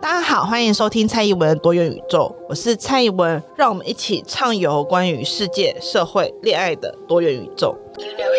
大家好，欢迎收听蔡宜文多元宇宙，我是蔡宜文，让我们一起畅游关于世界、社会、恋爱的多元宇宙。You know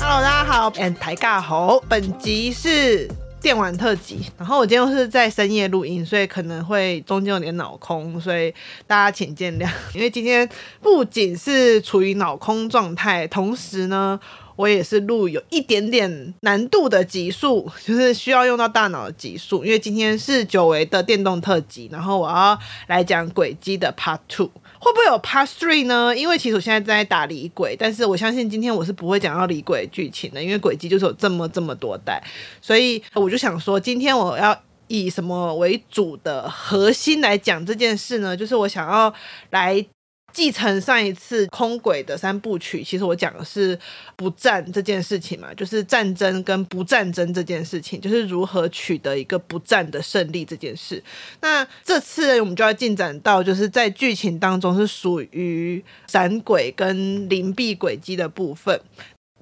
Hello，大家好，and 大家好，本集是。电玩特辑，然后我今天又是在深夜录音，所以可能会中间有点脑空，所以大家请见谅。因为今天不仅是处于脑空状态，同时呢，我也是录有一点点难度的集数，就是需要用到大脑的集数。因为今天是久违的电动特辑，然后我要来讲轨迹的 Part Two。会不会有 Part Three 呢？因为其实我现在正在打李鬼，但是我相信今天我是不会讲到李鬼剧情的，因为轨迹就是有这么这么多代，所以我就想说，今天我要以什么为主的核心来讲这件事呢？就是我想要来。继承上一次空轨的三部曲，其实我讲的是不战这件事情嘛，就是战争跟不战争这件事情，就是如何取得一个不战的胜利这件事。那这次我们就要进展到，就是在剧情当中是属于闪轨跟灵璧轨迹的部分。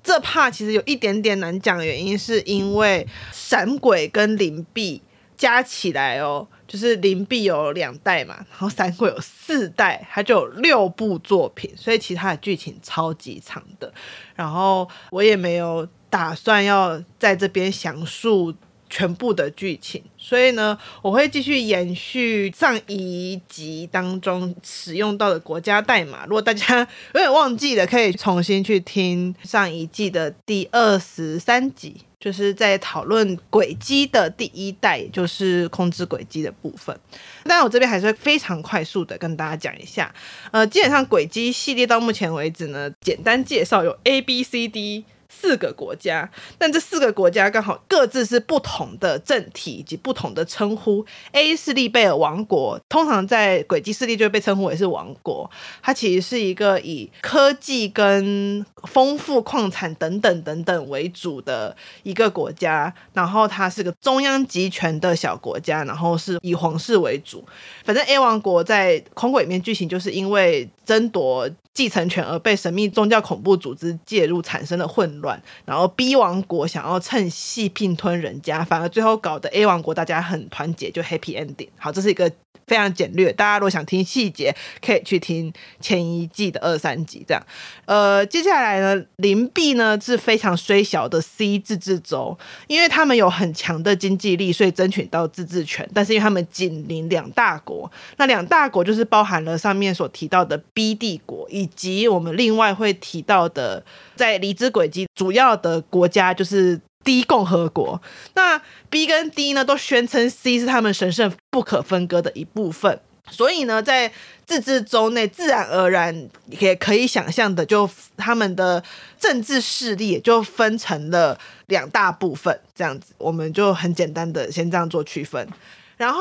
这怕其实有一点点难讲的原因，是因为闪轨跟灵璧加起来哦。就是灵璧有两代嘛，然后三国有四代，它就有六部作品，所以其他的剧情超级长的。然后我也没有打算要在这边详述全部的剧情，所以呢，我会继续延续上一集当中使用到的国家代码。如果大家有点忘记了，可以重新去听上一季的第二十三集。就是在讨论轨迹的第一代，也就是控制轨迹的部分。但我这边还是非常快速的跟大家讲一下。呃，基本上轨迹系列到目前为止呢，简单介绍有 A、B、C、D。四个国家，但这四个国家刚好各自是不同的政体以及不同的称呼。A 是利贝尔王国，通常在轨迹势力就会被称呼为是王国。它其实是一个以科技跟丰富矿产等等等等为主的一个国家，然后它是个中央集权的小国家，然后是以皇室为主。反正 A 王国在空轨里面剧情就是因为争夺继承权而被神秘宗教恐怖组织介入产生的混乱，然后 B 王国想要趁隙并吞人家，反而最后搞得 A 王国大家很团结，就 Happy Ending。好，这是一个。非常简略，大家如果想听细节，可以去听前一季的二三集。这样，呃，接下来呢，灵璧呢是非常衰小的 C 自治州，因为他们有很强的经济力，所以争取到自治权。但是因为他们紧邻两大国，那两大国就是包含了上面所提到的 B 帝国，以及我们另外会提到的在离之轨迹主要的国家就是。D 共和国，那 B 跟 D 呢都宣称 C 是他们神圣不可分割的一部分，所以呢，在自治州内自然而然也可以想象的，就他们的政治势力也就分成了两大部分，这样子，我们就很简单的先这样做区分，然后。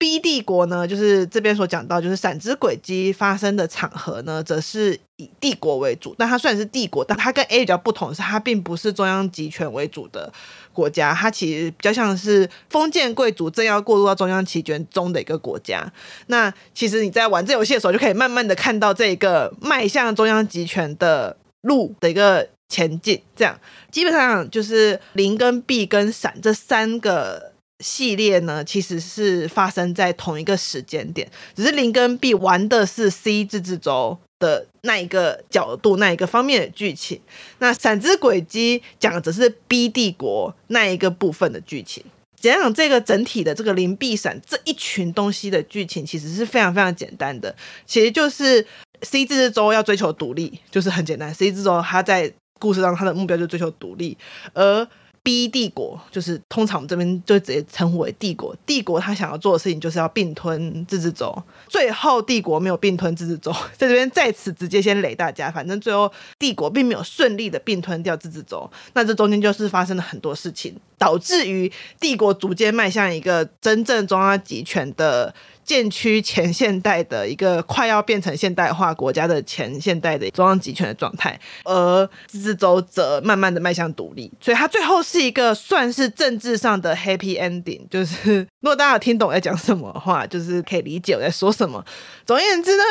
B 帝国呢，就是这边所讲到，就是闪之轨迹发生的场合呢，则是以帝国为主。但它虽然是帝国，但它跟 A 比较不同是，它并不是中央集权为主的国家，它其实比较像是封建贵族正要过渡到中央集权中的一个国家。那其实你在玩这游戏的时候，就可以慢慢的看到这一个迈向中央集权的路的一个前进。这样基本上就是零跟 B 跟闪这三个。系列呢，其实是发生在同一个时间点，只是零跟 B 玩的是 C 自治州的那一个角度、那一个方面的剧情。那闪之轨迹讲的则是 B 帝国那一个部分的剧情。讲讲这个整体的这个零、B 闪这一群东西的剧情，其实是非常非常简单的，其实就是 C 自治州要追求独立，就是很简单。C 自治州他在故事上他的目标就追求独立，而第一帝国就是通常我们这边就直接称呼为帝国。帝国他想要做的事情就是要并吞自治州，最后帝国没有并吞自治州，在这边在此直接先雷大家，反正最后帝国并没有顺利的并吞掉自治州。那这中间就是发生了很多事情，导致于帝国逐渐迈向一个真正中央集权的。渐趋前现代的一个快要变成现代化国家的前现代的中央集权的状态，而自治州则慢慢的迈向独立，所以它最后是一个算是政治上的 happy ending。就是如果大家有听懂我在讲什么的话，就是可以理解我在说什么。总而言之呢。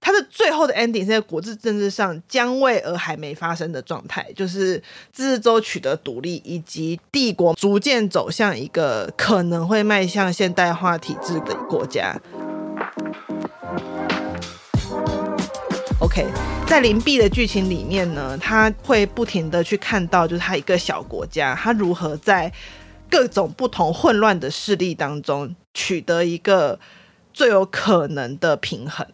它的最后的 ending 是在国际政治上将未而还没发生的状态，就是自治州取得独立，以及帝国逐渐走向一个可能会迈向现代化体制的国家。OK，在邻避的剧情里面呢，他会不停的去看到，就是他一个小国家，他如何在各种不同混乱的势力当中取得一个最有可能的平衡。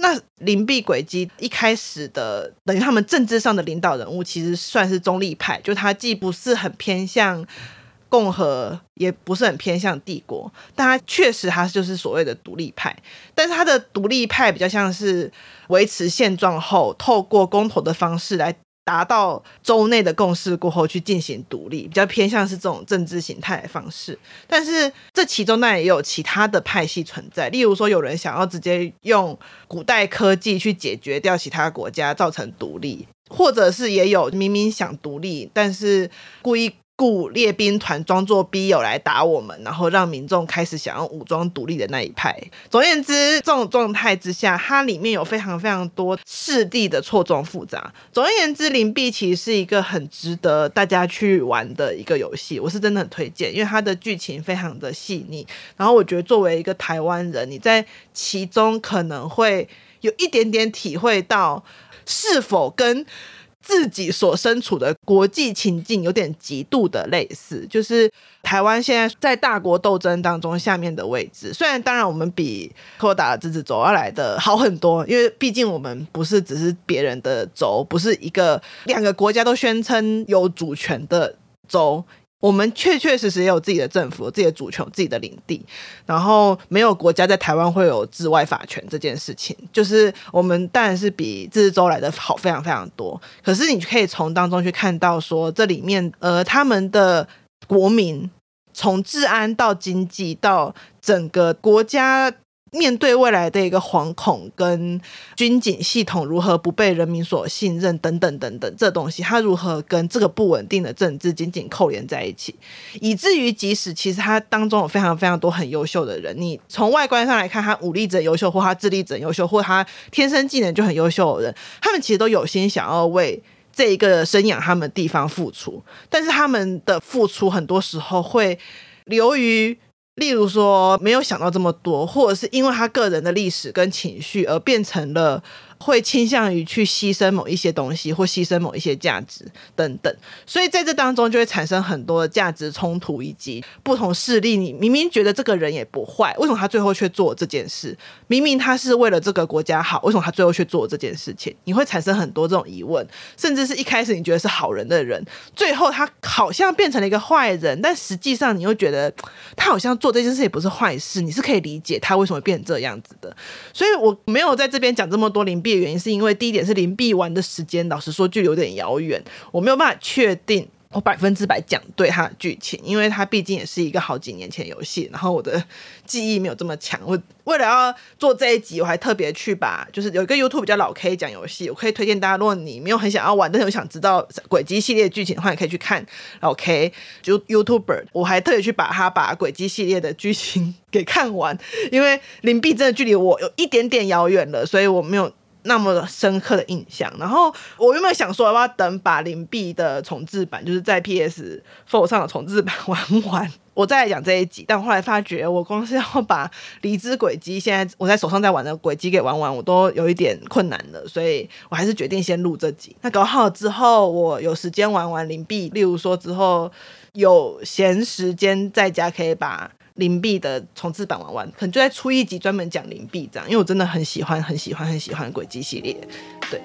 那邻避轨迹一开始的等于他们政治上的领导人物，其实算是中立派，就他既不是很偏向共和，也不是很偏向帝国，但他确实他就是所谓的独立派，但是他的独立派比较像是维持现状后，透过公投的方式来。达到州内的共识过后去进行独立，比较偏向是这种政治形态的方式。但是这其中当然也有其他的派系存在，例如说有人想要直接用古代科技去解决掉其他国家，造成独立，或者是也有明明想独立，但是故意。雇列兵团装作逼友来打我们，然后让民众开始想要武装独立的那一派。总而言之，这种状态之下，它里面有非常非常多势力的错综复杂。总而言之，邻避其实是一个很值得大家去玩的一个游戏，我是真的很推荐，因为它的剧情非常的细腻。然后我觉得作为一个台湾人，你在其中可能会有一点点体会到是否跟。自己所身处的国际情境有点极度的类似，就是台湾现在在大国斗争当中下面的位置。虽然当然我们比柯达的自治州要来的好很多，因为毕竟我们不是只是别人的州，不是一个两个国家都宣称有主权的州。我们确确实实也有自己的政府、自己的主权、自己的领地，然后没有国家在台湾会有治外法权这件事情，就是我们当然是比自治州来的好非常非常多。可是你可以从当中去看到说，这里面呃他们的国民从治安到经济到整个国家。面对未来的一个惶恐跟军警系统如何不被人民所信任等等等等，这东西它如何跟这个不稳定的政治紧紧扣连在一起，以至于即使其实他当中有非常非常多很优秀的人，你从外观上来看，他武力值优秀，或他智力值优秀，或他天生技能就很优秀的人，他们其实都有心想要为这一个生养他们地方付出，但是他们的付出很多时候会流于。例如说，没有想到这么多，或者是因为他个人的历史跟情绪而变成了。会倾向于去牺牲某一些东西，或牺牲某一些价值等等，所以在这当中就会产生很多的价值冲突，以及不同势力。你明明觉得这个人也不坏，为什么他最后却做这件事？明明他是为了这个国家好，为什么他最后却做这件事情？你会产生很多这种疑问，甚至是一开始你觉得是好人的人，最后他好像变成了一个坏人，但实际上你又觉得他好像做这件事也不是坏事，你是可以理解他为什么变成这样子的。所以我没有在这边讲这么多邻的原因是因为第一点是邻避完的时间，老实说距离有点遥远，我没有办法确定我百分之百讲对它的剧情，因为它毕竟也是一个好几年前游戏，然后我的记忆没有这么强。我为了要做这一集，我还特别去把就是有一个 YouTube 比较老 K 讲游戏，我可以推荐大家，如果你没有很想要玩，但是我想知道轨迹系列剧情的话，你可以去看老 K 就 YouTuber，我还特别去把他把轨迹系列的剧情 给看完，因为邻避真的距离我有一点点遥远了，所以我没有。那么深刻的印象，然后我原本想说要不要等把灵璧的重制版，就是在 PS4 上的重制版玩完，我再来讲这一集。但后来发觉，我光是要把离之轨迹现在我在手上在玩的轨迹给玩完，我都有一点困难了，所以我还是决定先录这集。那搞好之后，我有时间玩完灵璧，例如说之后有闲时间在家可以把。灵璧的重置版玩玩，可能就在出一集专门讲灵璧这样，因为我真的很喜欢、很喜欢、很喜欢轨迹系列。对，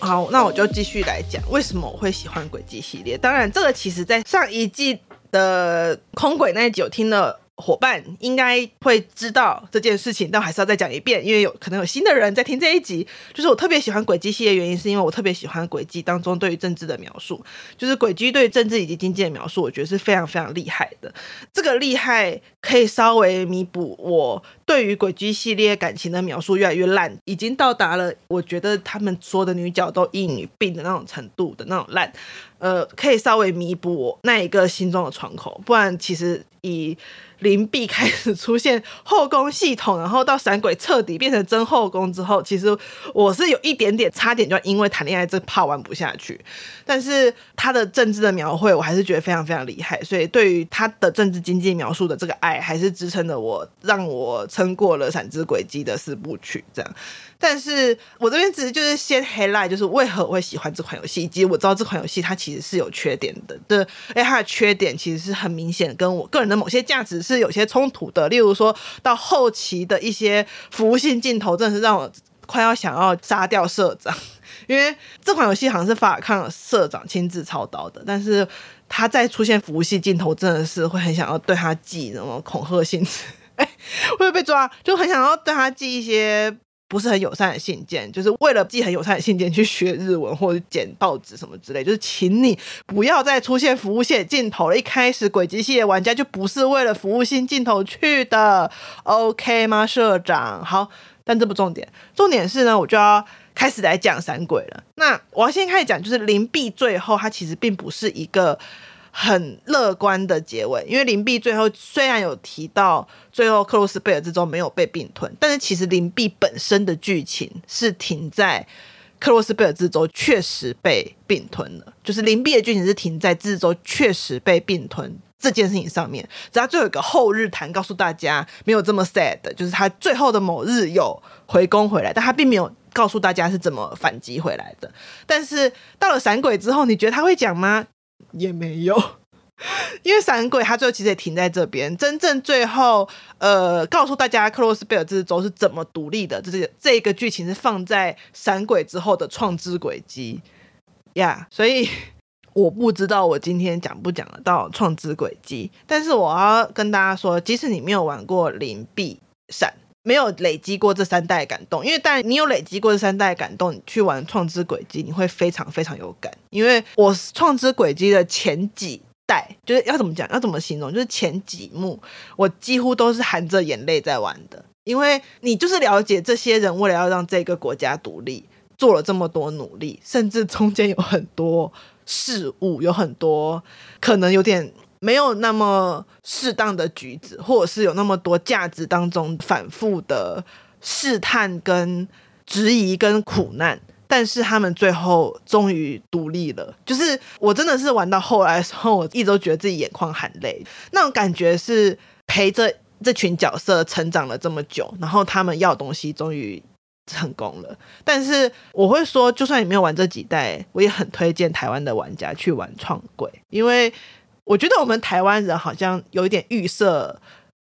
好，那我就继续来讲为什么我会喜欢轨迹系列。当然，这个其实在上一季的空轨那一集我听了伙伴应该会知道这件事情，但我还是要再讲一遍，因为有可能有新的人在听这一集。就是我特别喜欢轨迹系列，原因是因为我特别喜欢轨迹当中对于政治的描述，就是轨迹对于政治以及经济的描述，我觉得是非常非常厉害的。这个厉害可以稍微弥补我对于轨迹系列感情的描述越来越烂，已经到达了我觉得他们说的女角都一女病的那种程度的那种烂。呃，可以稍微弥补我那一个心中的窗口，不然其实以邻避开始出现后宫系统，然后到闪鬼彻底变成真后宫之后，其实我是有一点点差点就因为谈恋爱这怕玩不下去。但是他的政治的描绘，我还是觉得非常非常厉害，所以对于他的政治经济描述的这个爱，还是支撑着我，让我撑过了闪之轨迹的四部曲这样。但是我这边只是就是先 highlight，就是为何我会喜欢这款游戏，以及我知道这款游戏它其实是有缺点的，对，哎，它的缺点其实是很明显，跟我个人的某些价值是有些冲突的。例如说到后期的一些服务性镜头，真的是让我快要想要杀掉社长，因为这款游戏好像是法尔康社长亲自操刀的，但是他在出现服务性镜头，真的是会很想要对他寄那种恐吓性质，会被抓？就很想要对他寄一些。不是很友善的信件，就是为了寄很友善的信件去学日文或者剪报纸什么之类，就是请你不要再出现服务性镜头了。一开始轨迹系列玩家就不是为了服务性镜头去的，OK 吗，社长？好，但这不重点，重点是呢，我就要开始来讲闪鬼了。那我要先开始讲，就是邻避最后它其实并不是一个。很乐观的结尾，因为林碧最后虽然有提到最后克洛斯贝尔之舟没有被并吞，但是其实林碧本身的剧情是停在克洛斯贝尔之舟确实被并吞了，就是林碧的剧情是停在之舟确实被并吞这件事情上面。只要最后一个后日谈告诉大家没有这么 sad，就是他最后的某日有回宫回来，但他并没有告诉大家是怎么反击回来的。但是到了闪鬼之后，你觉得他会讲吗？也没有，因为闪鬼他最后其实也停在这边。真正最后，呃，告诉大家克洛斯贝尔之舟是怎么独立的，这是这个剧情是放在闪鬼之后的创之轨迹呀。所以我不知道我今天讲不讲得到创之轨迹，但是我要跟大家说，即使你没有玩过灵璧闪。没有累积过这三代感动，因为但你有累积过这三代感动，你去玩创之轨迹，你会非常非常有感。因为我创之轨迹的前几代，就是要怎么讲，要怎么形容，就是前几幕，我几乎都是含着眼泪在玩的。因为你就是了解这些人为了要让这个国家独立，做了这么多努力，甚至中间有很多事物，有很多可能有点。没有那么适当的举子，或者是有那么多价值当中反复的试探、跟质疑、跟苦难，但是他们最后终于独立了。就是我真的是玩到后来的时候，我一直都觉得自己眼眶含泪，那种感觉是陪着这群角色成长了这么久，然后他们要东西终于成功了。但是我会说，就算你没有玩这几代，我也很推荐台湾的玩家去玩创鬼，因为。我觉得我们台湾人好像有一点预设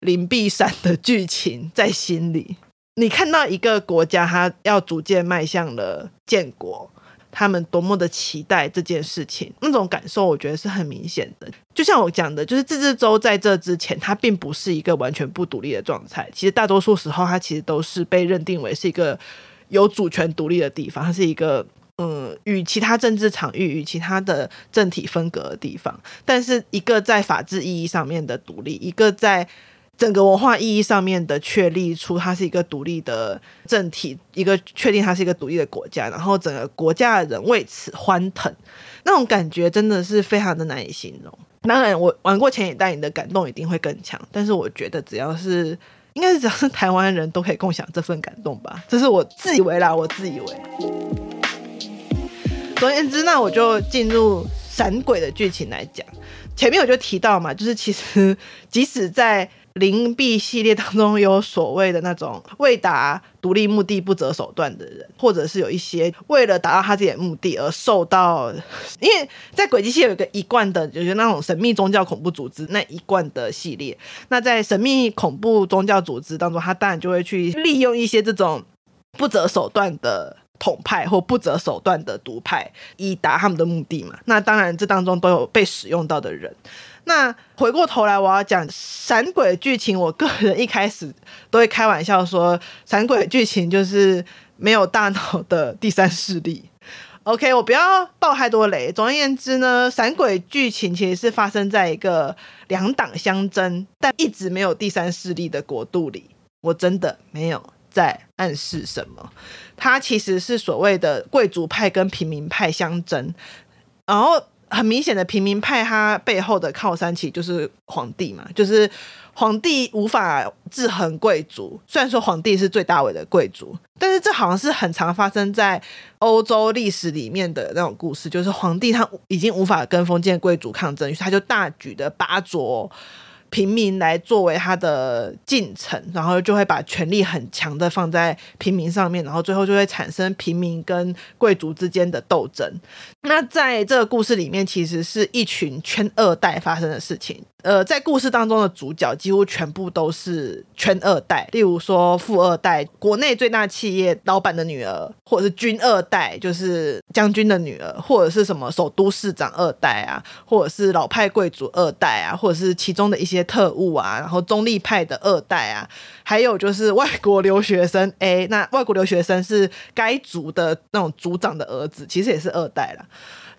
邻避闪的剧情在心里。你看到一个国家，它要逐渐迈向了建国，他们多么的期待这件事情，那种感受我觉得是很明显的。就像我讲的，就是自治州在这之前，它并不是一个完全不独立的状态。其实大多数时候，它其实都是被认定为是一个有主权独立的地方，它是一个。嗯，与其他政治场域、与其他的政体分隔的地方，但是一个在法治意义上面的独立，一个在整个文化意义上面的确立出它是一个独立的政体，一个确定它是一个独立的国家，然后整个国家的人为此欢腾，那种感觉真的是非常的难以形容。当然，我玩过前几代，你的感动一定会更强，但是我觉得只要是应该是只要是台湾人都可以共享这份感动吧，这是我自以为啦，我自以为。总而言之，那我就进入闪鬼的剧情来讲。前面我就提到嘛，就是其实即使在灵璧系列当中，有所谓的那种为达独立目的不择手段的人，或者是有一些为了达到他自己的目的而受到，因为在轨迹系列有一个一贯的，就是那种神秘宗教恐怖组织那一贯的系列。那在神秘恐怖宗教组织当中，他当然就会去利用一些这种不择手段的。统派或不择手段的独派，以达他们的目的嘛。那当然，这当中都有被使用到的人。那回过头来，我要讲闪鬼剧情。我个人一开始都会开玩笑说，闪鬼剧情就是没有大脑的第三势力。OK，我不要爆太多雷。总而言之呢，闪鬼剧情其实是发生在一个两党相争，但一直没有第三势力的国度里。我真的没有在暗示什么，它其实是所谓的贵族派跟平民派相争，然后。很明显的平民派，他背后的靠山其实就是皇帝嘛，就是皇帝无法制衡贵族。虽然说皇帝是最大尾的贵族，但是这好像是很常发生在欧洲历史里面的那种故事，就是皇帝他已经无法跟封建贵族抗争，于是他就大举的拔擢。平民来作为他的进程，然后就会把权力很强的放在平民上面，然后最后就会产生平民跟贵族之间的斗争。那在这个故事里面，其实是一群圈二代发生的事情。呃，在故事当中的主角几乎全部都是圈二代，例如说富二代，国内最大企业老板的女儿，或者是军二代，就是将军的女儿，或者是什么首都市长二代啊，或者是老派贵族二代啊，或者是其中的一些特务啊，然后中立派的二代啊，还有就是外国留学生，A，那外国留学生是该族的那种族长的儿子，其实也是二代啦。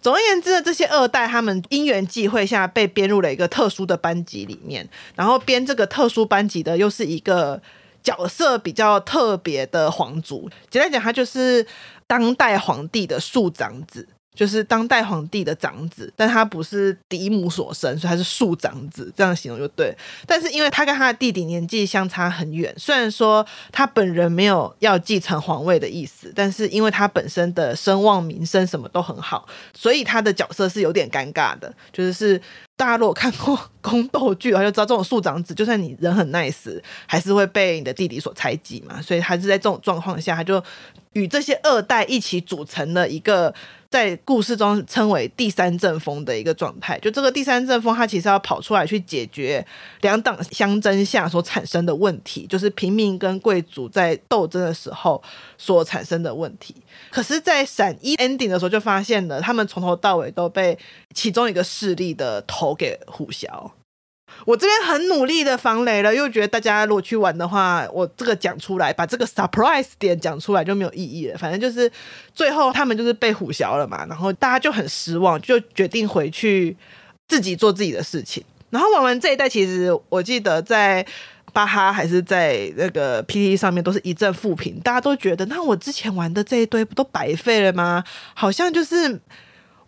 总而言之呢，这些二代他们因缘际会下被编入了一个特殊的班级里面，然后编这个特殊班级的又是一个角色比较特别的皇族，简单讲，他就是当代皇帝的庶长子。就是当代皇帝的长子，但他不是嫡母所生，所以他是庶长子，这样形容就对。但是因为他跟他的弟弟年纪相差很远，虽然说他本人没有要继承皇位的意思，但是因为他本身的声望、名声什么都很好，所以他的角色是有点尴尬的。就是大家如果看过宫斗剧，他就知道这种庶长子，就算你人很 nice，还是会被你的弟弟所猜忌嘛。所以还是在这种状况下，他就与这些二代一起组成了一个。在故事中称为第三阵风的一个状态，就这个第三阵风，它其实要跑出来去解决两党相争下所产生的问题，就是平民跟贵族在斗争的时候所产生的问题。可是，在闪一 ending 的时候，就发现了他们从头到尾都被其中一个势力的头给唬洨。我这边很努力的防雷了，又觉得大家如果去玩的话，我这个讲出来，把这个 surprise 点讲出来就没有意义了。反正就是最后他们就是被唬洨了嘛，然后大家就很失望，就决定回去自己做自己的事情。然后玩完这一代，其实我记得在巴哈还是在那个 PTT 上面都是一阵负评，大家都觉得那我之前玩的这一堆不都白费了吗？好像就是。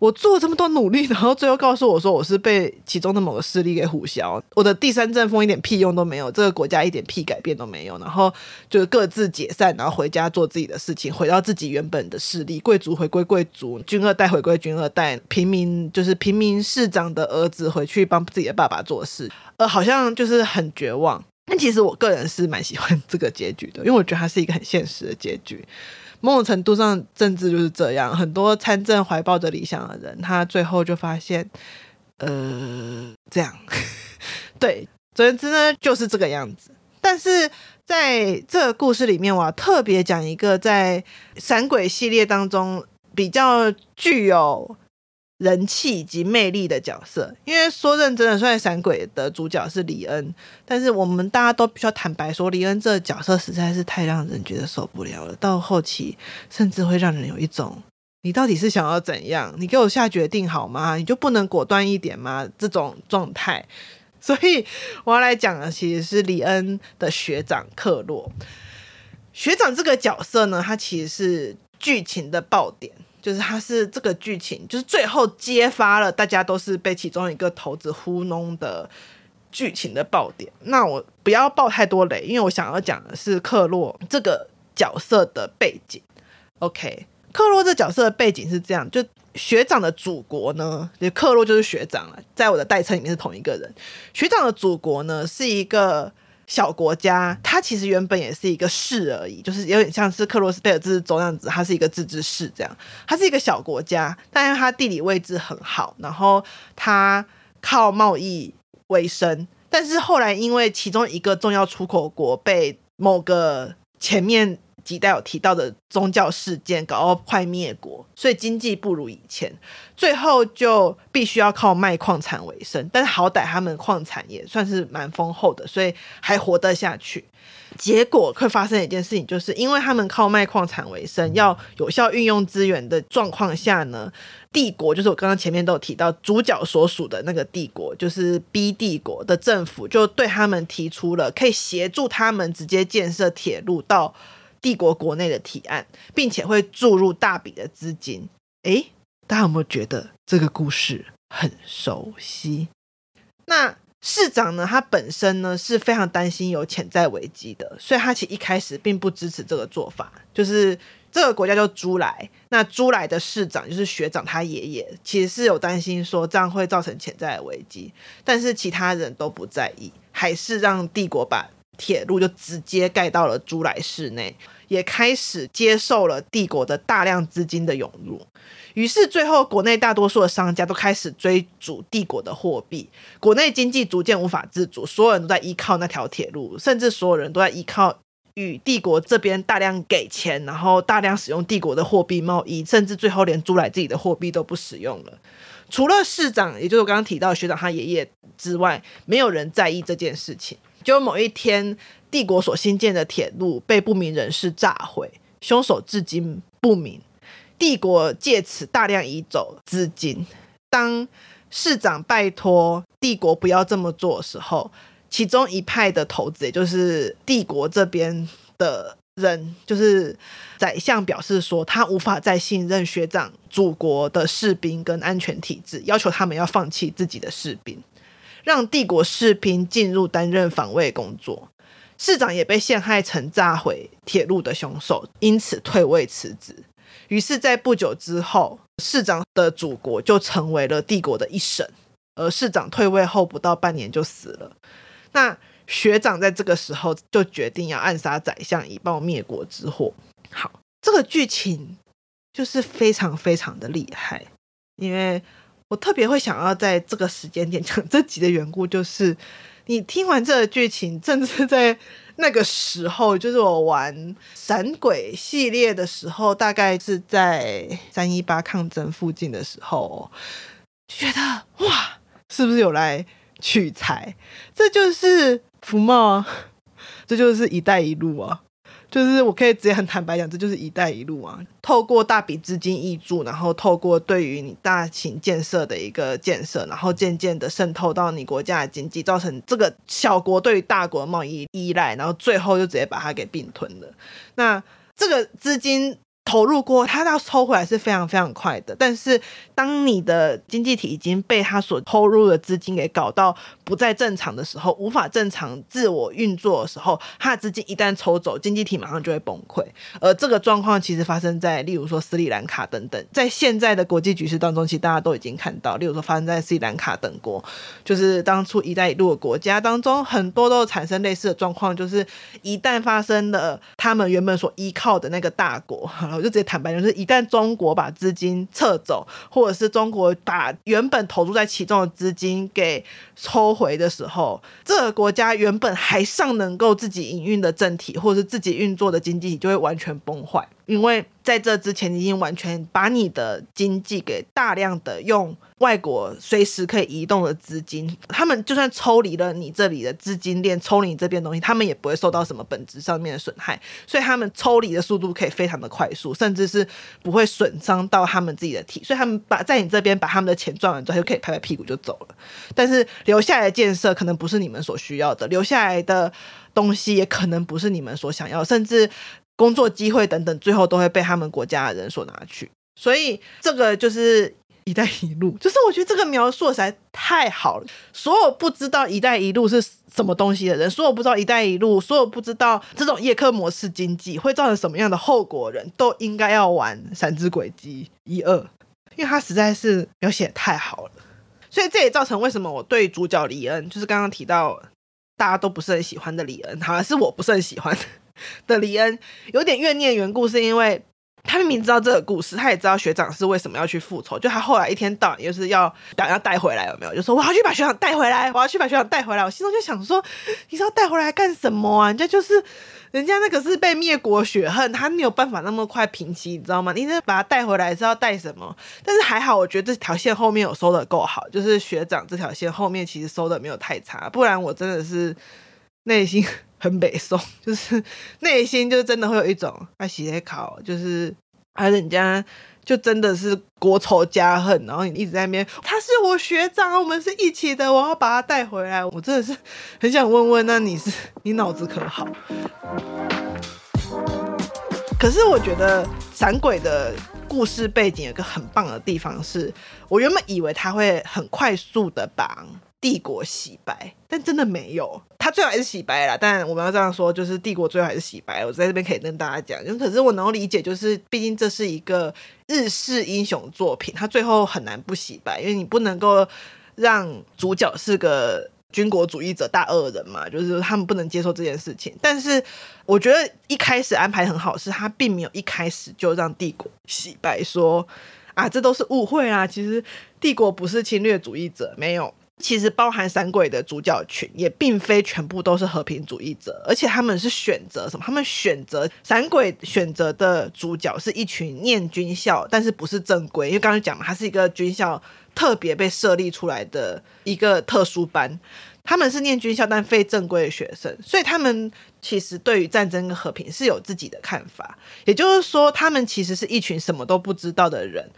我做了这么多努力，然后最后告诉我说我是被其中的某个势力给虎消，我的第三阵风一点屁用都没有，这个国家一点屁改变都没有，然后就各自解散，然后回家做自己的事情，回到自己原本的势力，贵族回归贵族，军二代回归军二代，平民就是平民市长的儿子回去帮自己的爸爸做事，呃，好像就是很绝望。但其实我个人是蛮喜欢这个结局的，因为我觉得它是一个很现实的结局。某种程度上，政治就是这样。很多参政怀抱着理想的人，他最后就发现，呃，这样，对，总之呢，就是这个样子。但是在这个故事里面，我要特别讲一个在闪鬼系列当中比较具有。人气以及魅力的角色，因为说认真的，虽然闪鬼的主角是李恩，但是我们大家都必须要坦白说，李恩这个角色实在是太让人觉得受不了了。到后期，甚至会让人有一种你到底是想要怎样？你给我下决定好吗？你就不能果断一点吗？这种状态。所以我要来讲的其实是李恩的学长克洛。学长这个角色呢，他其实是剧情的爆点。就是他是这个剧情，就是最后揭发了大家都是被其中一个头子糊弄的剧情的爆点。那我不要爆太多雷，因为我想要讲的是克洛这个角色的背景。OK，克洛这角色的背景是这样：就学长的祖国呢，就克洛就是学长了，在我的代称里面是同一个人。学长的祖国呢是一个。小国家，它其实原本也是一个市而已，就是有点像是克罗斯贝尔自治州这样子，它是一个自治市这样。它是一个小国家，但是它地理位置很好，然后它靠贸易为生。但是后来因为其中一个重要出口国被某个前面几代有提到的宗教事件，搞到快灭国，所以经济不如以前，最后就必须要靠卖矿产为生。但是好歹他们矿产也算是蛮丰厚的，所以还活得下去。结果会发生一件事情，就是因为他们靠卖矿产为生，要有效运用资源的状况下呢，帝国就是我刚刚前面都有提到，主角所属的那个帝国，就是 B 帝国的政府，就对他们提出了可以协助他们直接建设铁路到帝国国内的提案，并且会注入大笔的资金。诶，大家有没有觉得这个故事很熟悉？那。市长呢，他本身呢是非常担心有潜在危机的，所以他其实一开始并不支持这个做法。就是这个国家叫朱莱，那朱莱的市长就是学长他爷爷，其实是有担心说这样会造成潜在的危机，但是其他人都不在意，还是让帝国把铁路就直接盖到了朱来市内，也开始接受了帝国的大量资金的涌入。于是最后，国内大多数的商家都开始追逐帝国的货币，国内经济逐渐无法自主，所有人都在依靠那条铁路，甚至所有人都在依靠与帝国这边大量给钱，然后大量使用帝国的货币贸易，甚至最后连租来自己的货币都不使用了。除了市长，也就是我刚刚提到学长他爷爷之外，没有人在意这件事情。就某一天，帝国所新建的铁路被不明人士炸毁，凶手至今不明。帝国借此大量移走资金。当市长拜托帝国不要这么做的时候，其中一派的头子，也就是帝国这边的人，就是宰相，表示说他无法再信任学长祖国的士兵跟安全体制，要求他们要放弃自己的士兵，让帝国士兵进入担任防卫工作。市长也被陷害成炸毁铁路的凶手，因此退位辞职。于是，在不久之后，市长的祖国就成为了帝国的一省。而市长退位后不到半年就死了。那学长在这个时候就决定要暗杀宰相，以报灭国之祸。好，这个剧情就是非常非常的厉害。因为我特别会想要在这个时间点讲这集的缘故，就是你听完这个剧情，甚至在。那个时候，就是我玩闪鬼系列的时候，大概是在三一八抗争附近的时候，觉得哇，是不是有来取材？这就是福茂啊，这就是一带一路啊。就是我可以直接很坦白讲，这就是一带一路啊！透过大笔资金挹注，然后透过对于你大型建设的一个建设，然后渐渐的渗透到你国家的经济，造成这个小国对于大国贸易依赖，然后最后就直接把它给并吞了。那这个资金。投入过，他要抽回来是非常非常快的。但是，当你的经济体已经被他所投入的资金给搞到不再正常的时候，无法正常自我运作的时候，他的资金一旦抽走，经济体马上就会崩溃。而这个状况其实发生在，例如说斯里兰卡等等，在现在的国际局势当中，其实大家都已经看到，例如说发生在斯里兰卡等国，就是当初“一带一路”的国家当中，很多都产生类似的状况，就是一旦发生了他们原本所依靠的那个大国。我就直接坦白讲，就是一旦中国把资金撤走，或者是中国把原本投入在其中的资金给抽回的时候，这个国家原本还尚能够自己营运的政体，或是自己运作的经济体，就会完全崩坏，因为。在这之前，你已经完全把你的经济给大量的用外国随时可以移动的资金，他们就算抽离了你这里的资金链，抽离你这边东西，他们也不会受到什么本质上面的损害，所以他们抽离的速度可以非常的快速，甚至是不会损伤到他们自己的体，所以他们把在你这边把他们的钱赚完之后，就可以拍拍屁股就走了。但是留下来的建设可能不是你们所需要的，留下来的东西也可能不是你们所想要，甚至。工作机会等等，最后都会被他们国家的人所拿去，所以这个就是“一带一路”。就是我觉得这个描述实在太好了。所有不知道“一带一路”是什么东西的人，所有不知道“一带一路”，所有不知道这种叶克模式经济会造成什么样的后果人，都应该要玩《闪之轨迹一二》，因为它实在是描写太好了。所以这也造成为什么我对主角李恩，就是刚刚提到大家都不是很喜欢的李恩，好像是我不是很喜欢。的李恩有点怨念，缘故是因为他明明知道这个故事，他也知道学长是为什么要去复仇，就他后来一天到晚就是要想要带回来，有没有？就说我要去把学长带回来，我要去把学长带回来。我心中就想说，你是要带回来干什么啊？人家就是。人家那个是被灭国血恨，他没有办法那么快平息，你知道吗？你这把他带回来是要带什么？但是还好，我觉得这条线后面有收的够好，就是学长这条线后面其实收的没有太差，不然我真的是内心 很北宋，就是内心就真的会有一种爱洗在考，就是啊人家。就真的是国仇家恨，然后你一直在那边，他是我学长，我们是一起的，我要把他带回来。我真的是很想问问，那你是你脑子可好？可是我觉得闪鬼的故事背景有个很棒的地方是，我原本以为他会很快速的把。帝国洗白，但真的没有，他最后还是洗白了。但我们要这样说，就是帝国最后还是洗白。我在这边可以跟大家讲，就可是我能够理解，就是毕竟这是一个日式英雄作品，他最后很难不洗白，因为你不能够让主角是个军国主义者大恶人嘛，就是他们不能接受这件事情。但是我觉得一开始安排很好，是他并没有一开始就让帝国洗白，说啊这都是误会啊，其实帝国不是侵略主义者，没有。其实包含闪鬼的主角群也并非全部都是和平主义者，而且他们是选择什么？他们选择闪鬼选择的主角是一群念军校，但是不是正规，因为刚才讲嘛，他是一个军校特别被设立出来的一个特殊班，他们是念军校但非正规的学生，所以他们其实对于战争跟和平是有自己的看法，也就是说，他们其实是一群什么都不知道的人。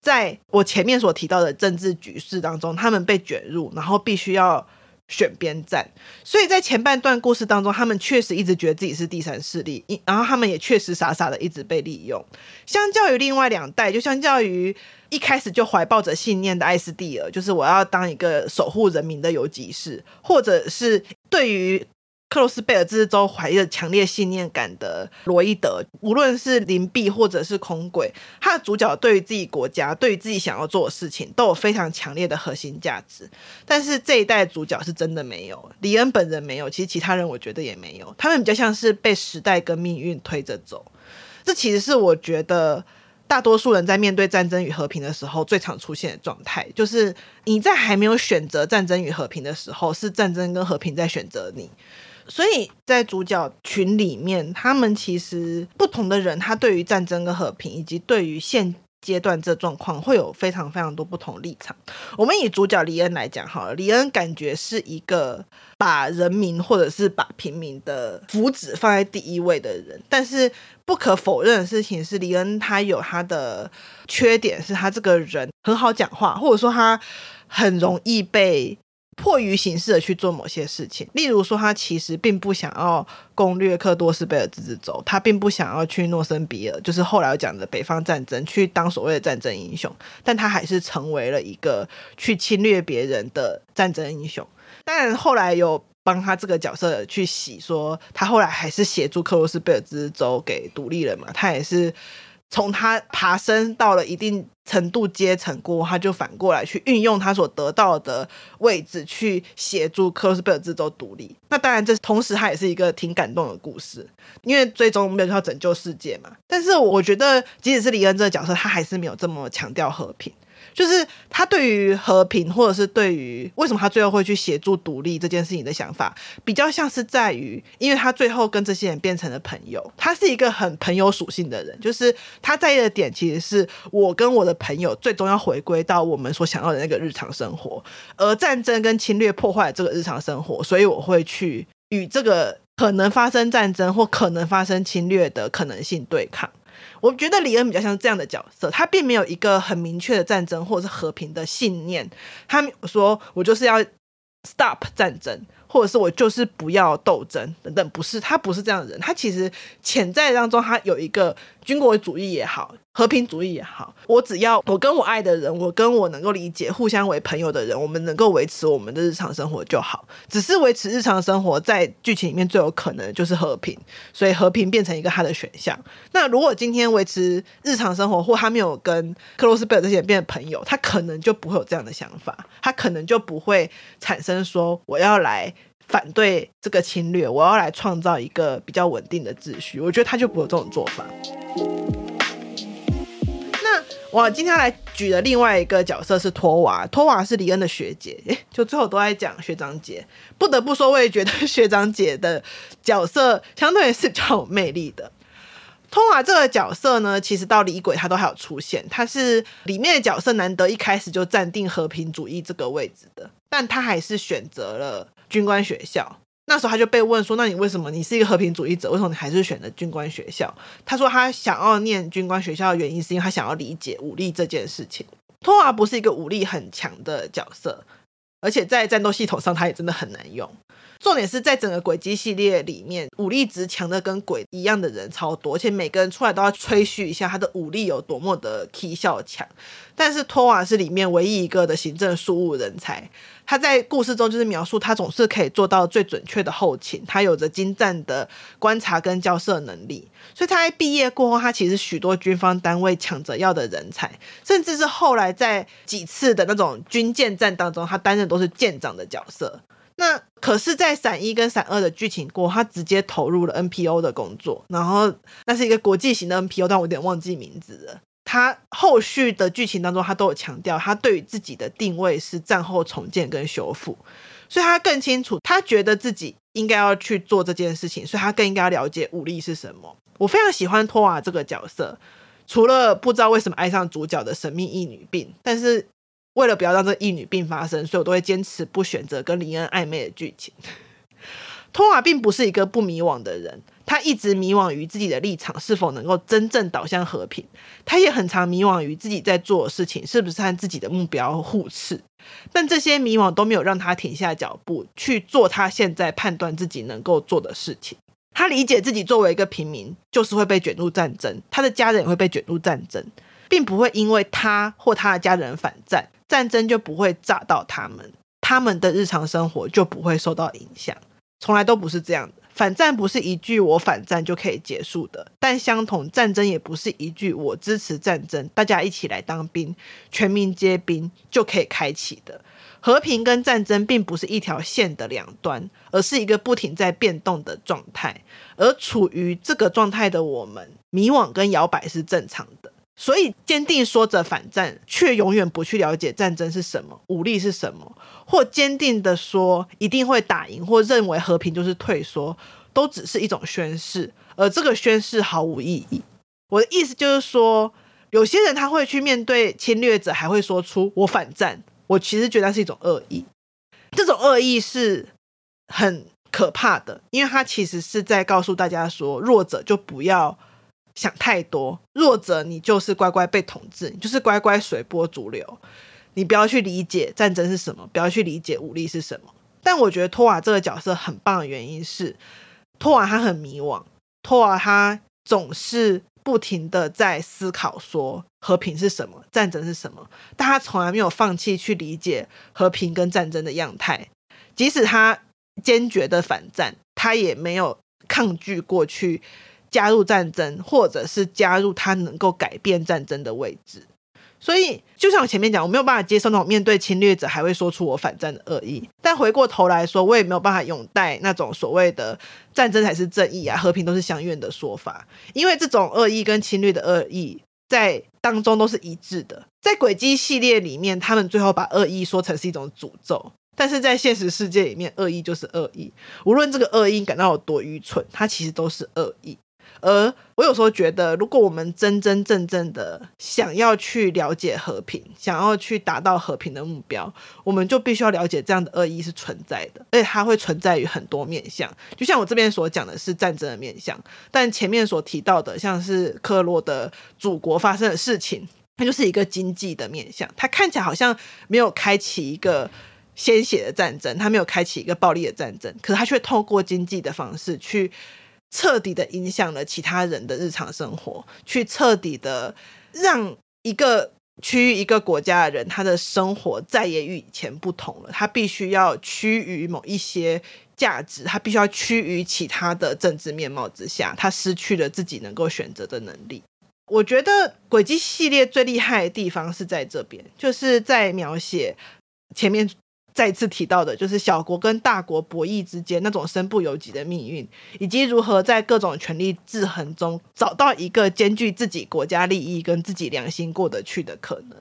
在我前面所提到的政治局势当中，他们被卷入，然后必须要选边站。所以在前半段故事当中，他们确实一直觉得自己是第三势力，然后他们也确实傻傻的一直被利用。相较于另外两代，就相较于一开始就怀抱着信念的艾斯蒂尔，就是我要当一个守护人民的游击士，或者是对于。克罗斯贝尔自治州怀着强烈信念感的罗伊德，无论是灵璧或者是空轨，他的主角对于自己国家、对于自己想要做的事情，都有非常强烈的核心价值。但是这一代主角是真的没有，李恩本人没有，其实其他人我觉得也没有，他们比较像是被时代跟命运推着走。这其实是我觉得大多数人在面对战争与和平的时候最常出现的状态，就是你在还没有选择战争与和平的时候，是战争跟和平在选择你。所以在主角群里面，他们其实不同的人，他对于战争跟和平，以及对于现阶段这状况，会有非常非常多不同立场。我们以主角李恩来讲好了，李恩感觉是一个把人民或者是把平民的福祉放在第一位的人。但是不可否认的事情是，李恩他有他的缺点，是他这个人很好讲话，或者说他很容易被。迫于形势的去做某些事情，例如说，他其实并不想要攻略克多斯贝尔自治州，他并不想要去诺森比尔，就是后来讲的北方战争，去当所谓的战争英雄，但他还是成为了一个去侵略别人的战争英雄。当然，后来有帮他这个角色去洗，说他后来还是协助克罗斯贝尔自治州给独立了嘛，他也是。从他爬升到了一定程度阶层过后，他就反过来去运用他所得到的位置去协助克罗斯贝尔自治州独立。那当然，这同时他也是一个挺感动的故事，因为最终目标就是要拯救世界嘛。但是我觉得，即使是李恩这个角色，他还是没有这么强调和平。就是他对于和平，或者是对于为什么他最后会去协助独立这件事情的想法，比较像是在于，因为他最后跟这些人变成了朋友，他是一个很朋友属性的人。就是他在意的点，其实是我跟我的朋友最终要回归到我们所想要的那个日常生活，而战争跟侵略破坏了这个日常生活，所以我会去与这个可能发生战争或可能发生侵略的可能性对抗。我觉得李恩比较像这样的角色，他并没有一个很明确的战争或者是和平的信念。他说：“我就是要 stop 战争。”或者是我就是不要斗争等等，不是，他不是这样的人，他其实潜在当中他有一个军国主义也好，和平主义也好，我只要我跟我爱的人，我跟我能够理解、互相为朋友的人，我们能够维持我们的日常生活就好。只是维持日常生活，在剧情里面最有可能就是和平，所以和平变成一个他的选项。那如果今天维持日常生活，或他没有跟克罗斯贝尔这些人变成朋友，他可能就不会有这样的想法，他可能就不会产生说我要来。反对这个侵略，我要来创造一个比较稳定的秩序。我觉得他就不会有这种做法。我今天来举的另外一个角色是托娃，托娃是李恩的学姐，就最后都在讲学长姐。不得不说，我也觉得学长姐的角色相对是比较有魅力的。托娃这个角色呢，其实到李鬼他都还有出现，他是里面的角色难得一开始就站定和平主义这个位置的，但他还是选择了军官学校。那时候他就被问说：“那你为什么你是一个和平主义者，为什么你还是选择军官学校？”他说他想要念军官学校的原因是因为他想要理解武力这件事情。托娃不是一个武力很强的角色，而且在战斗系统上他也真的很难用。重点是在整个鬼机系列里面，武力值强的跟鬼一样的人超多，而且每个人出来都要吹嘘一下他的武力有多么的起效强。但是托瓦是里面唯一一个的行政事务人才，他在故事中就是描述他总是可以做到最准确的后勤，他有着精湛的观察跟交涉能力，所以他在毕业过后，他其实许多军方单位抢着要的人才，甚至是后来在几次的那种军舰战当中，他担任都是舰长的角色。那可是，在闪一跟闪二的剧情过，他直接投入了 NPO 的工作，然后那是一个国际型的 NPO，但我有点忘记名字了。他后续的剧情当中，他都有强调，他对于自己的定位是战后重建跟修复，所以他更清楚，他觉得自己应该要去做这件事情，所以他更应该了解武力是什么。我非常喜欢托娃这个角色，除了不知道为什么爱上主角的神秘异女病，但是。为了不要让这异女病发生，所以我都会坚持不选择跟林恩暧昧的剧情。托瓦并不是一个不迷惘的人，他一直迷惘于自己的立场是否能够真正导向和平。他也很常迷惘于自己在做的事情是不是和自己的目标互斥。但这些迷惘都没有让他停下脚步去做他现在判断自己能够做的事情。他理解自己作为一个平民，就是会被卷入战争，他的家人也会被卷入战争，并不会因为他或他的家人反战。战争就不会炸到他们，他们的日常生活就不会受到影响，从来都不是这样的。反战不是一句“我反战”就可以结束的，但相同战争也不是一句“我支持战争”，大家一起来当兵，全民皆兵就可以开启的。和平跟战争并不是一条线的两端，而是一个不停在变动的状态。而处于这个状态的我们，迷惘跟摇摆是正常的。所以坚定说着反战，却永远不去了解战争是什么，武力是什么，或坚定的说一定会打赢，或认为和平就是退缩，都只是一种宣誓，而这个宣誓毫无意义。我的意思就是说，有些人他会去面对侵略者，还会说出我反战，我其实觉得是一种恶意，这种恶意是很可怕的，因为他其实是在告诉大家说，弱者就不要。想太多，弱者你就是乖乖被统治，你就是乖乖随波逐流，你不要去理解战争是什么，不要去理解武力是什么。但我觉得托瓦这个角色很棒的原因是，托瓦他很迷惘，托瓦他总是不停的在思考说和平是什么，战争是什么，但他从来没有放弃去理解和平跟战争的样态，即使他坚决的反战，他也没有抗拒过去。加入战争，或者是加入他能够改变战争的位置。所以，就像我前面讲，我没有办法接受那种面对侵略者还会说出我反战的恶意。但回过头来说，我也没有办法拥戴那种所谓的战争才是正义啊，和平都是相愿的说法。因为这种恶意跟侵略的恶意在当中都是一致的。在轨迹系列里面，他们最后把恶意说成是一种诅咒。但是在现实世界里面，恶意就是恶意，无论这个恶意感到有多愚蠢，它其实都是恶意。而我有时候觉得，如果我们真真正正的想要去了解和平，想要去达到和平的目标，我们就必须要了解这样的恶意是存在的，而且它会存在于很多面向。就像我这边所讲的是战争的面向，但前面所提到的，像是克洛的祖国发生的事情，它就是一个经济的面向。它看起来好像没有开启一个鲜血的战争，它没有开启一个暴力的战争，可是它却透过经济的方式去。彻底的影响了其他人的日常生活，去彻底的让一个区域、一个国家的人，他的生活再也与以前不同了。他必须要趋于某一些价值，他必须要趋于其他的政治面貌之下，他失去了自己能够选择的能力。我觉得轨迹系列最厉害的地方是在这边，就是在描写前面再次提到的，就是小国跟大国博弈之间那种身不由己的命运，以及如何在各种权力制衡中找到一个兼具自己国家利益跟自己良心过得去的可能。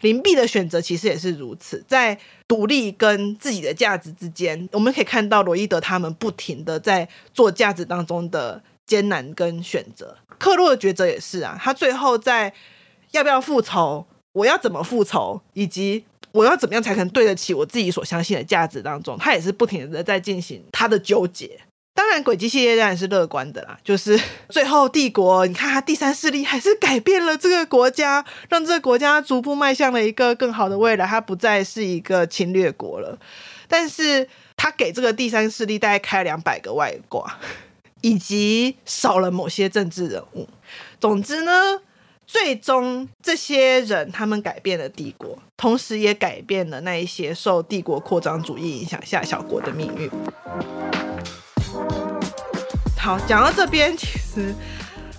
邻避的选择其实也是如此，在独立跟自己的价值之间，我们可以看到罗伊德他们不停的在做价值当中的艰难跟选择。克洛的抉择也是啊，他最后在要不要复仇，我要怎么复仇，以及我要怎么样才能对得起我自己所相信的价值当中，他也是不停的在进行他的纠结。当然，轨迹系列当然是乐观的啦，就是最后帝国，你看他第三势力还是改变了这个国家，让这个国家逐步迈向了一个更好的未来，它不再是一个侵略国了。但是他给这个第三势力大概开了两百个外挂，以及少了某些政治人物。总之呢，最终这些人他们改变了帝国，同时也改变了那一些受帝国扩张主义影响下小国的命运。好，讲到这边，其实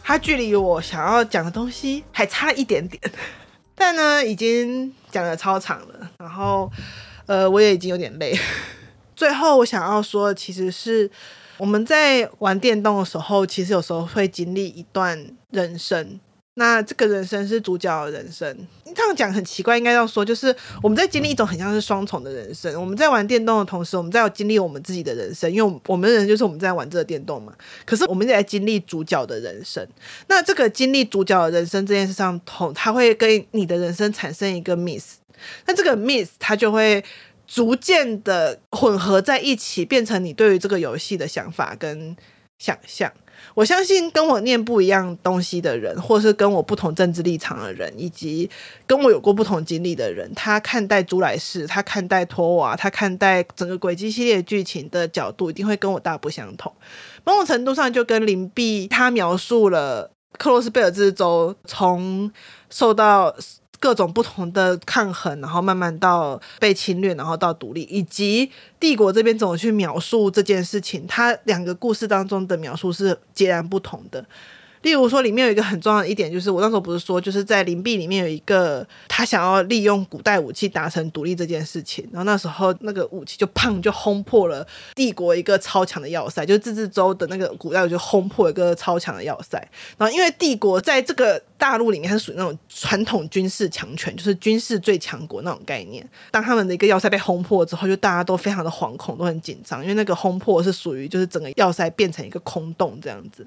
它距离我想要讲的东西还差一点点，但呢，已经讲得超长了，然后，呃，我也已经有点累。最后，我想要说的其实是我们在玩电动的时候，其实有时候会经历一段人生。那这个人生是主角的人生，你这样讲很奇怪，应该要说就是我们在经历一种很像是双重的人生。我们在玩电动的同时，我们在有经历我们自己的人生，因为我们人就是我们在玩这个电动嘛。可是我们也在经历主角的人生。那这个经历主角的人生这件事上，同它会跟你的人生产生一个 miss。那这个 miss 它就会逐渐的混合在一起，变成你对于这个游戏的想法跟想象。我相信跟我念不一样东西的人，或是跟我不同政治立场的人，以及跟我有过不同经历的人，他看待朱来世，他看待托瓦，他看待整个轨迹系列剧情的角度，一定会跟我大不相同。某种程度上，就跟林碧他描述了克罗斯贝尔兹州从受到。各种不同的抗衡，然后慢慢到被侵略，然后到独立，以及帝国这边怎么去描述这件事情，它两个故事当中的描述是截然不同的。例如说，里面有一个很重要的一点，就是我那时候不是说，就是在灵璧里面有一个他想要利用古代武器达成独立这件事情，然后那时候那个武器就砰就轰破了帝国一个超强的要塞，就是自治州的那个古代武器就轰破一个超强的要塞。然后因为帝国在这个大陆里面，它是属于那种传统军事强权，就是军事最强国那种概念。当他们的一个要塞被轰破之后，就大家都非常的惶恐，都很紧张，因为那个轰破是属于就是整个要塞变成一个空洞这样子。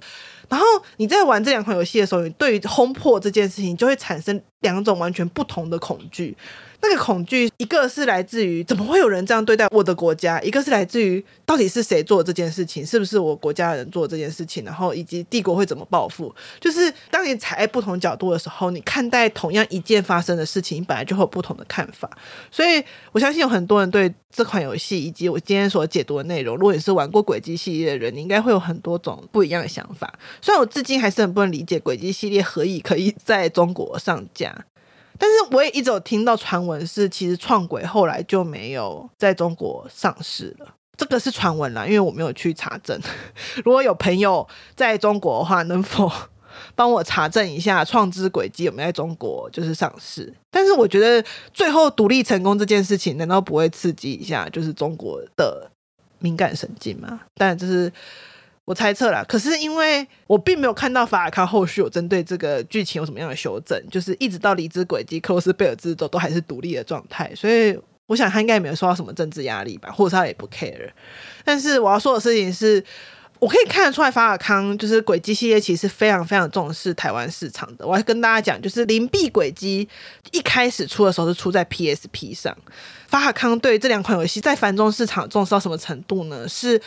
然后你在玩这两款游戏的时候，你对于轰破这件事情就会产生两种完全不同的恐惧。那个恐惧，一个是来自于怎么会有人这样对待我的国家，一个是来自于到底是谁做这件事情，是不是我国家的人做这件事情，然后以及帝国会怎么报复。就是当你踩在不同角度的时候，你看待同样一件发生的事情，你本来就会有不同的看法。所以我相信有很多人对这款游戏以及我今天所解读的内容，如果你是玩过轨迹系列的人，你应该会有很多种不一样的想法。虽然我至今还是很不能理解轨迹系列何以可以在中国上架。但是我也一直有听到传闻，是其实创轨后来就没有在中国上市了。这个是传闻啦，因为我没有去查证。如果有朋友在中国的话，能否帮我查证一下《创之轨迹》有没有在中国就是上市？但是我觉得最后独立成功这件事情，难道不会刺激一下就是中国的敏感神经吗？但这是。我猜测啦，可是因为我并没有看到法尔康后续有针对这个剧情有什么样的修正，就是一直到离之轨迹、克洛斯贝尔之都都还是独立的状态，所以我想他应该也没有受到什么政治压力吧，或者他也不 care。但是我要说的事情是，我可以看得出来法尔康就是轨迹系列其实非常非常重视台湾市场的。我要跟大家讲，就是邻避轨迹一开始出的时候是出在 PSP 上，法尔康对这两款游戏在繁中市场重视到什么程度呢？是。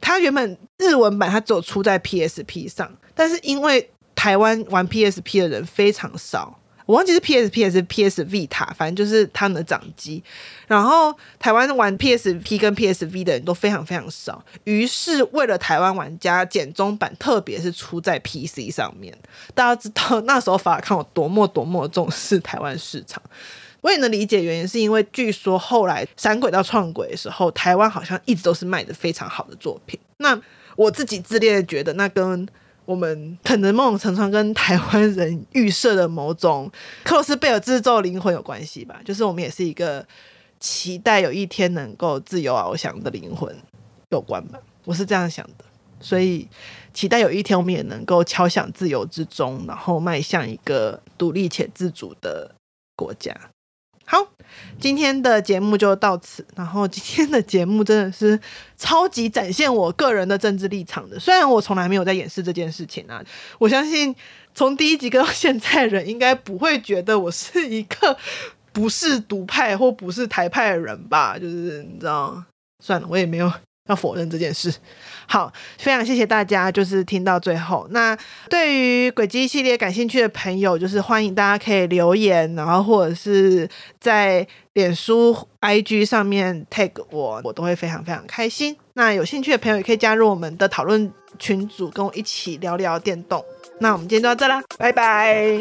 它原本日文版它只有出在 PSP 上，但是因为台湾玩 PSP 的人非常少，我忘记是 PSP 还是 PS Vita，反正就是他们的掌机。然后台湾玩 PSP 跟 PSV 的人都非常非常少，于是为了台湾玩家，简中版特别是出在 PC 上面。大家知道那时候法尔康有多么多么重视台湾市场。我也能理解原因，是因为据说后来闪轨到创轨的时候，台湾好像一直都是卖的非常好的作品。那我自己自恋的觉得，那跟我们可能某种程度上跟台湾人预设的某种克洛斯贝尔兹州灵魂有关系吧。就是我们也是一个期待有一天能够自由翱翔的灵魂有关吧。我是这样想的，所以期待有一天我们也能够敲响自由之钟，然后迈向一个独立且自主的国家。好，今天的节目就到此。然后今天的节目真的是超级展现我个人的政治立场的。虽然我从来没有在掩饰这件事情啊，我相信从第一集跟到现在，人应该不会觉得我是一个不是独派或不是台派的人吧？就是你知道，算了，我也没有。要否认这件事，好，非常谢谢大家。就是听到最后，那对于轨迹系列感兴趣的朋友，就是欢迎大家可以留言，然后或者是在脸书 IG 上面 tag 我，我都会非常非常开心。那有兴趣的朋友也可以加入我们的讨论群组，跟我一起聊聊电动。那我们今天就到这啦，拜拜。